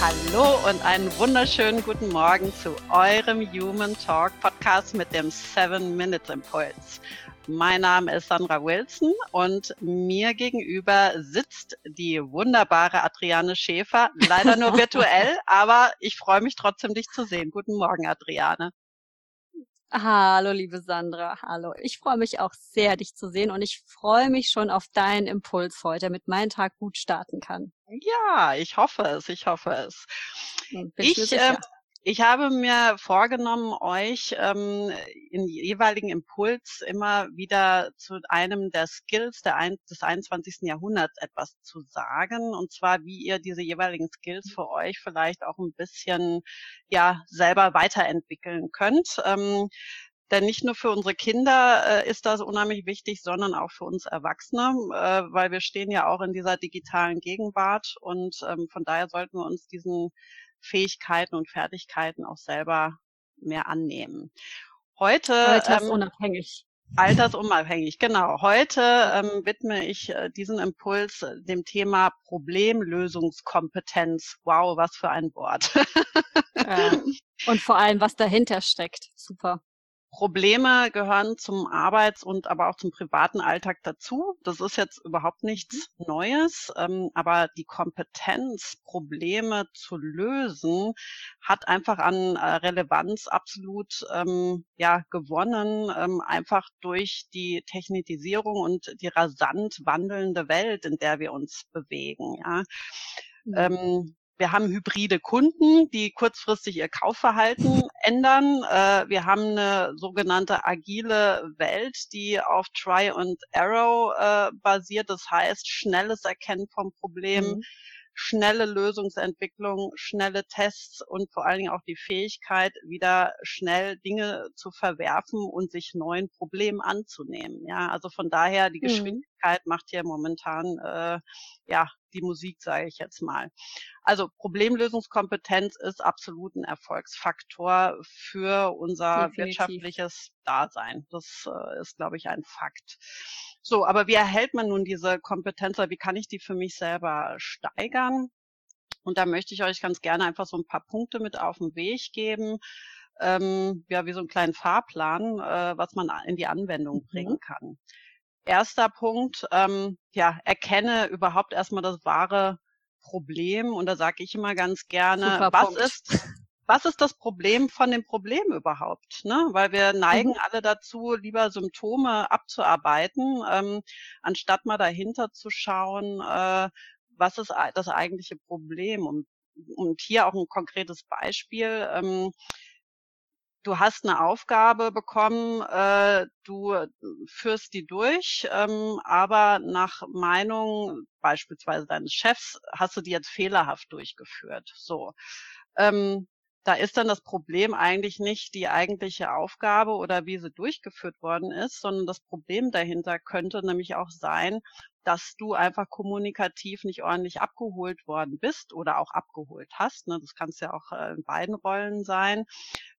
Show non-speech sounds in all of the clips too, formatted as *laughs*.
Hallo und einen wunderschönen guten Morgen zu eurem Human Talk Podcast mit dem Seven Minute Impuls. Mein Name ist Sandra Wilson und mir gegenüber sitzt die wunderbare Adriane Schäfer, leider nur virtuell, *laughs* aber ich freue mich trotzdem, dich zu sehen. Guten Morgen, Adriane. Hallo, liebe Sandra. Hallo. Ich freue mich auch sehr, dich zu sehen und ich freue mich schon auf deinen Impuls heute, damit mein Tag gut starten kann. Ja, ich hoffe es, ich hoffe es. Ich, äh, ich habe mir vorgenommen, euch ähm, in jeweiligen Impuls immer wieder zu einem der Skills der ein, des 21. Jahrhunderts etwas zu sagen. Und zwar, wie ihr diese jeweiligen Skills für euch vielleicht auch ein bisschen ja selber weiterentwickeln könnt. Ähm, denn nicht nur für unsere Kinder äh, ist das unheimlich wichtig, sondern auch für uns Erwachsene, äh, weil wir stehen ja auch in dieser digitalen Gegenwart und ähm, von daher sollten wir uns diesen Fähigkeiten und Fertigkeiten auch selber mehr annehmen. Heute altersunabhängig. Ähm, altersunabhängig, genau. Heute ähm, widme ich äh, diesen Impuls äh, dem Thema Problemlösungskompetenz. Wow, was für ein Wort. ja. Und vor allem, was dahinter steckt. Super. Probleme gehören zum Arbeits- und aber auch zum privaten Alltag dazu. Das ist jetzt überhaupt nichts mhm. Neues, ähm, aber die Kompetenz, Probleme zu lösen, hat einfach an äh, Relevanz absolut ähm, ja gewonnen, ähm, einfach durch die Technitisierung und die rasant wandelnde Welt, in der wir uns bewegen. Ja. Mhm. Wir haben hybride Kunden, die kurzfristig ihr Kaufverhalten *laughs* ändern. Äh, wir haben eine sogenannte agile Welt, die auf Try and Arrow äh, basiert. Das heißt, schnelles Erkennen vom Problem, mhm. schnelle Lösungsentwicklung, schnelle Tests und vor allen Dingen auch die Fähigkeit, wieder schnell Dinge zu verwerfen und sich neuen Problemen anzunehmen. Ja, also von daher die mhm. Geschwindigkeit mhm. Macht hier momentan äh, ja die Musik, sage ich jetzt mal. Also Problemlösungskompetenz ist absolut ein Erfolgsfaktor für unser Definitiv. wirtschaftliches Dasein. Das äh, ist, glaube ich, ein Fakt. So, aber wie erhält man nun diese Kompetenz oder wie kann ich die für mich selber steigern? Und da möchte ich euch ganz gerne einfach so ein paar Punkte mit auf den Weg geben. Ähm, ja, wie so einen kleinen Fahrplan, äh, was man in die Anwendung mhm. bringen kann erster Punkt, ähm, ja, erkenne überhaupt erstmal das wahre Problem. Und da sage ich immer ganz gerne, Super was Punkt. ist, was ist das Problem von dem Problem überhaupt? Ne? Weil wir neigen mhm. alle dazu, lieber Symptome abzuarbeiten, ähm, anstatt mal dahinter zu schauen, äh, was ist das eigentliche Problem. Und, und hier auch ein konkretes Beispiel. Ähm, du hast eine Aufgabe bekommen, äh, du äh, führst die durch, ähm, aber nach Meinung beispielsweise deines Chefs hast du die jetzt fehlerhaft durchgeführt. So. Ähm, da ist dann das Problem eigentlich nicht die eigentliche Aufgabe oder wie sie durchgeführt worden ist, sondern das Problem dahinter könnte nämlich auch sein, dass du einfach kommunikativ nicht ordentlich abgeholt worden bist oder auch abgeholt hast. Ne? Das kann es ja auch äh, in beiden Rollen sein.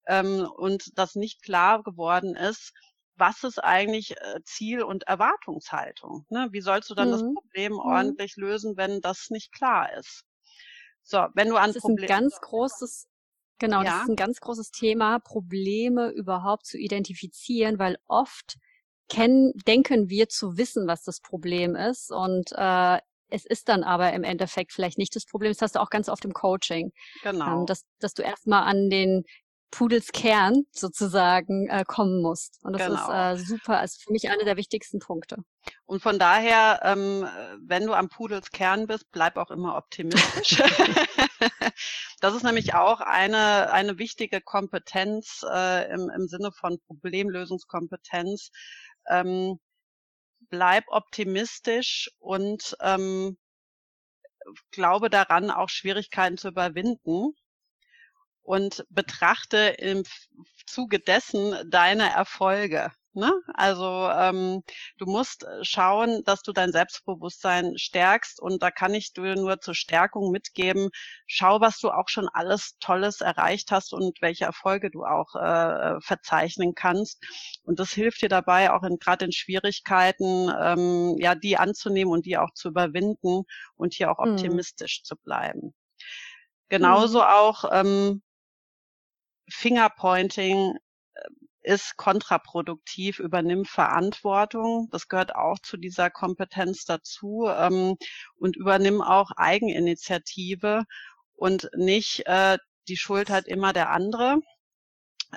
Ähm, und dass nicht klar geworden ist, was ist eigentlich äh, Ziel und Erwartungshaltung? Ne? Wie sollst du dann mhm. das Problem mhm. ordentlich lösen, wenn das nicht klar ist? So, wenn du an das ist ein ganz großes Genau, ja. das ist ein ganz großes Thema, Probleme überhaupt zu identifizieren, weil oft kennen, denken wir zu wissen, was das Problem ist und äh, es ist dann aber im Endeffekt vielleicht nicht das Problem. Das hast du auch ganz oft im Coaching. Genau. Ähm, dass, dass du erstmal an den Pudels Kern sozusagen äh, kommen musst. Und das genau. ist äh, super, ist für mich einer der wichtigsten Punkte. Und von daher, ähm, wenn du am Pudels Kern bist, bleib auch immer optimistisch. *laughs* das ist nämlich auch eine, eine wichtige Kompetenz äh, im, im Sinne von Problemlösungskompetenz. Ähm, bleib optimistisch und ähm, glaube daran, auch Schwierigkeiten zu überwinden und betrachte im Zuge dessen deine Erfolge. Ne? Also ähm, du musst äh, schauen, dass du dein Selbstbewusstsein stärkst und da kann ich dir nur zur Stärkung mitgeben, schau, was du auch schon alles Tolles erreicht hast und welche Erfolge du auch äh, verzeichnen kannst. Und das hilft dir dabei, auch in, gerade in Schwierigkeiten, ähm, ja, die anzunehmen und die auch zu überwinden und hier auch mhm. optimistisch mhm. zu bleiben. Genauso mhm. auch ähm, Fingerpointing äh, ist kontraproduktiv, übernimm Verantwortung. Das gehört auch zu dieser Kompetenz dazu ähm, und übernimm auch Eigeninitiative und nicht äh, die Schuld hat immer der andere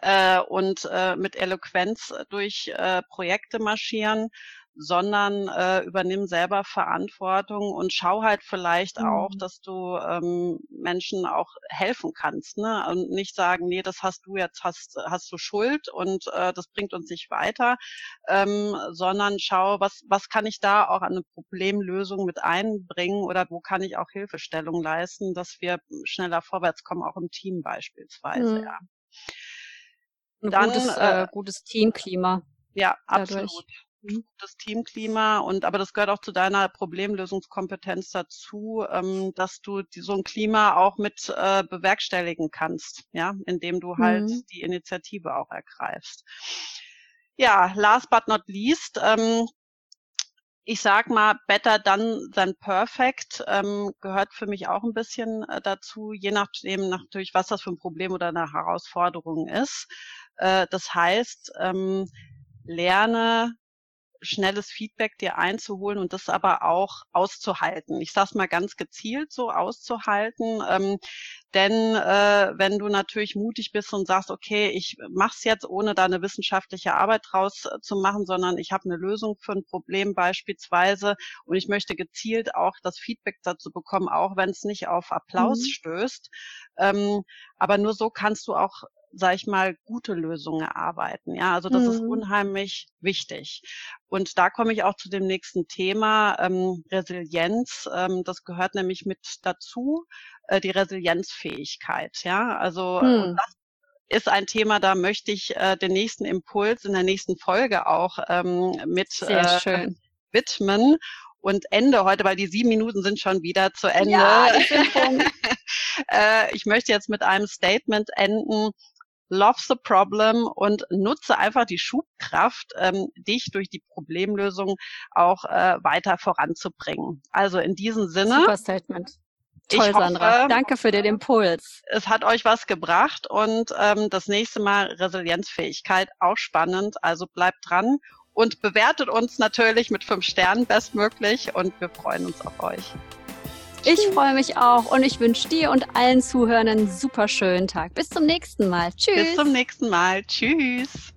äh, und äh, mit Eloquenz durch äh, Projekte marschieren, sondern äh, übernimm selber Verantwortung und schau halt vielleicht mhm. auch, dass du ähm, Menschen auch helfen kannst, ne? Und nicht sagen, nee, das hast du jetzt, hast, hast du Schuld und äh, das bringt uns nicht weiter, ähm, sondern schau, was, was kann ich da auch an eine Problemlösung mit einbringen oder wo kann ich auch Hilfestellung leisten, dass wir schneller vorwärts kommen, auch im Team beispielsweise, mhm. ja. Ein Dann, gutes, äh, äh, gutes Teamklima. Ja, dadurch. Gutes Teamklima und aber das gehört auch zu deiner Problemlösungskompetenz dazu, ähm, dass du die, so ein Klima auch mit äh, bewerkstelligen kannst, ja, indem du halt mhm. die Initiative auch ergreifst. Ja, last but not least, ähm, ich sag mal, better done than perfect ähm, gehört für mich auch ein bisschen äh, dazu, je nachdem natürlich, was das für ein Problem oder eine Herausforderung ist. Äh, das heißt, ähm, lerne schnelles Feedback dir einzuholen und das aber auch auszuhalten. Ich sage mal ganz gezielt so auszuhalten, ähm, denn äh, wenn du natürlich mutig bist und sagst, okay, ich mache es jetzt, ohne da eine wissenschaftliche Arbeit draus äh, zu machen, sondern ich habe eine Lösung für ein Problem beispielsweise und ich möchte gezielt auch das Feedback dazu bekommen, auch wenn es nicht auf Applaus mhm. stößt. Ähm, aber nur so kannst du auch sage ich mal, gute Lösungen erarbeiten. Ja, also das mhm. ist unheimlich wichtig. Und da komme ich auch zu dem nächsten Thema, ähm, Resilienz. Ähm, das gehört nämlich mit dazu, äh, die Resilienzfähigkeit. Ja, also mhm. das ist ein Thema, da möchte ich äh, den nächsten Impuls in der nächsten Folge auch ähm, mit äh, widmen und Ende heute, weil die sieben Minuten sind schon wieder zu Ende. Ja, *laughs* äh, ich möchte jetzt mit einem Statement enden, love the problem und nutze einfach die Schubkraft, ähm, dich durch die Problemlösung auch äh, weiter voranzubringen. Also in diesem Sinne. Super Statement. Toll, hoffe, Sandra. Danke für den Impuls. Es hat euch was gebracht und ähm, das nächste Mal Resilienzfähigkeit auch spannend. Also bleibt dran und bewertet uns natürlich mit fünf Sternen bestmöglich und wir freuen uns auf euch. Ich freue mich auch und ich wünsche dir und allen Zuhörern einen super schönen Tag. Bis zum nächsten Mal. Tschüss. Bis zum nächsten Mal. Tschüss.